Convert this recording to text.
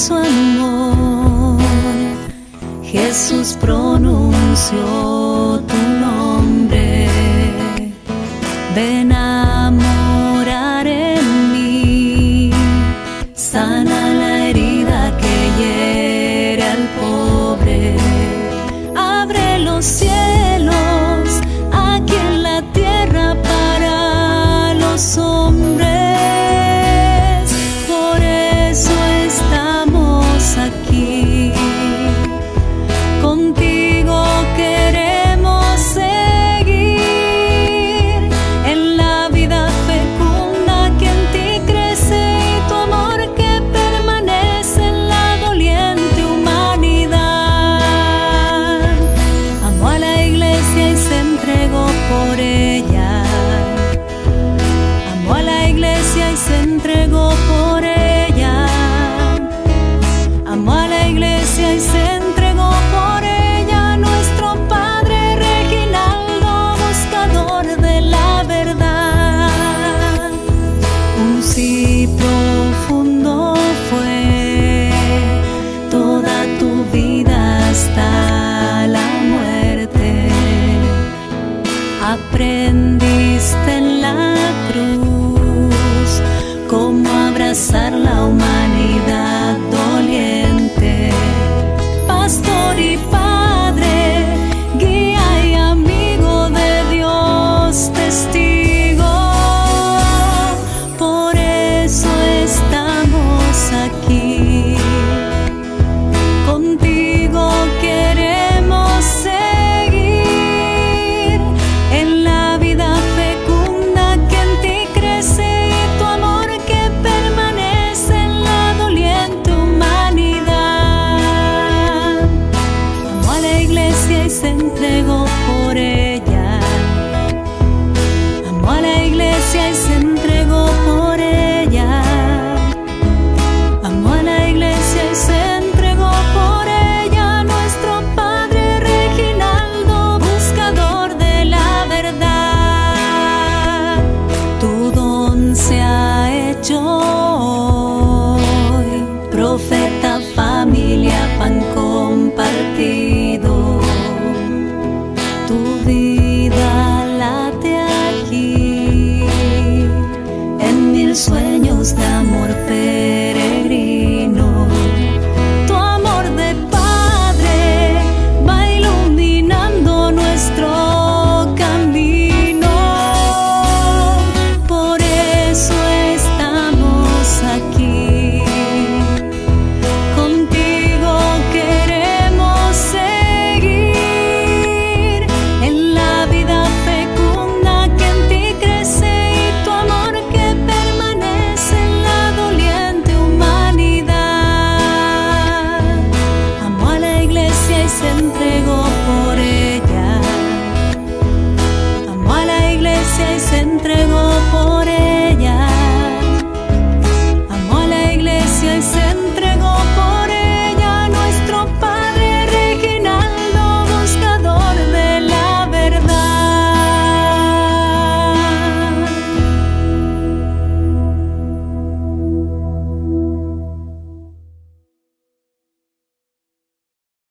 su amor, Jesús pronunció. entregó por ella. Amó a la iglesia y se 在思念。se entregó.